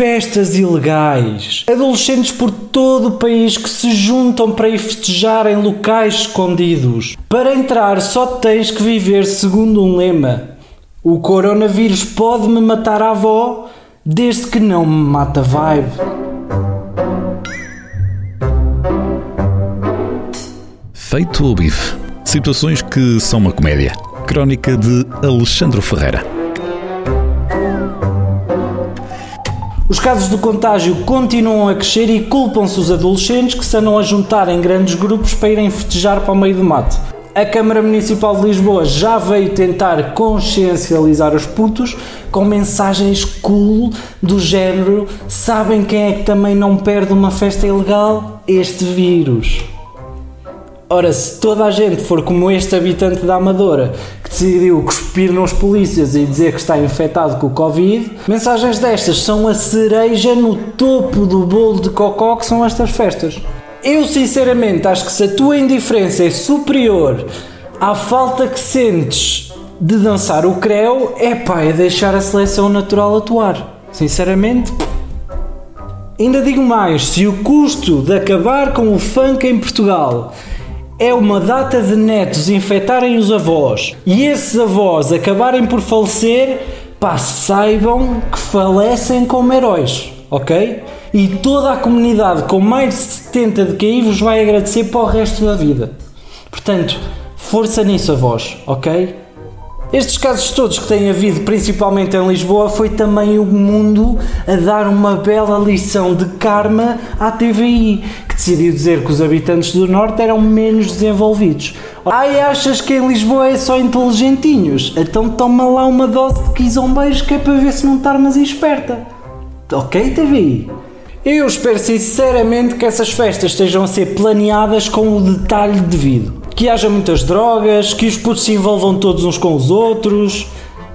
Festas ilegais. Adolescentes por todo o país que se juntam para ir festejar em locais escondidos. Para entrar só tens que viver segundo um lema. O coronavírus pode me matar a avó, desde que não me mata vibe. Feito o bife. Situações que são uma comédia. Crónica de Alexandre Ferreira. Os casos de contágio continuam a crescer e culpam-se os adolescentes que se andam a juntar em grandes grupos para irem festejar para o meio do mato. A Câmara Municipal de Lisboa já veio tentar consciencializar os putos com mensagens cool do género: sabem quem é que também não perde uma festa ilegal? Este vírus. Ora, se toda a gente for como este habitante da Amadora que decidiu cuspir nos polícias e dizer que está infectado com o Covid, mensagens destas são a cereja no topo do bolo de cocó que são estas festas. Eu sinceramente acho que se a tua indiferença é superior à falta que sentes de dançar o creu, é pá, é deixar a seleção natural atuar. Sinceramente. Ainda digo mais, se o custo de acabar com o funk em Portugal é uma data de netos infectarem os avós e esses avós acabarem por falecer, pá, saibam que falecem como heróis, ok? E toda a comunidade com mais de 70 de QI vos vai agradecer para o resto da vida. Portanto, força nisso, avós, ok? Estes casos todos que têm havido, principalmente em Lisboa, foi também o mundo a dar uma bela lição de karma à TVI, que decidiu dizer que os habitantes do Norte eram menos desenvolvidos. Ai, achas que em Lisboa é só inteligentinhos? Então toma lá uma dose de quizombeiros que é para ver se não estás esperta. Ok, TVI? Eu espero sinceramente que essas festas estejam a ser planeadas com o detalhe devido que haja muitas drogas, que os putos se envolvam todos uns com os outros,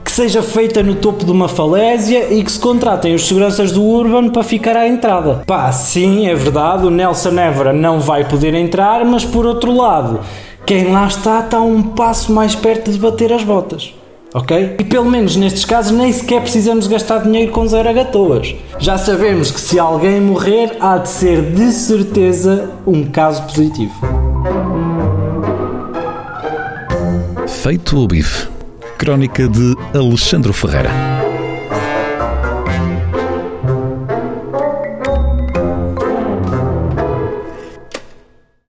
que seja feita no topo de uma falésia e que se contratem os seguranças do Urban para ficar à entrada. Pá, sim, é verdade, o Nelson Évora não vai poder entrar, mas por outro lado, quem lá está está um passo mais perto de bater as botas. Ok? E pelo menos nestes casos nem sequer precisamos gastar dinheiro com zero agatoas. Já sabemos que se alguém morrer, há de ser de certeza um caso positivo. Feito o bife. Crónica de Alexandre Ferreira.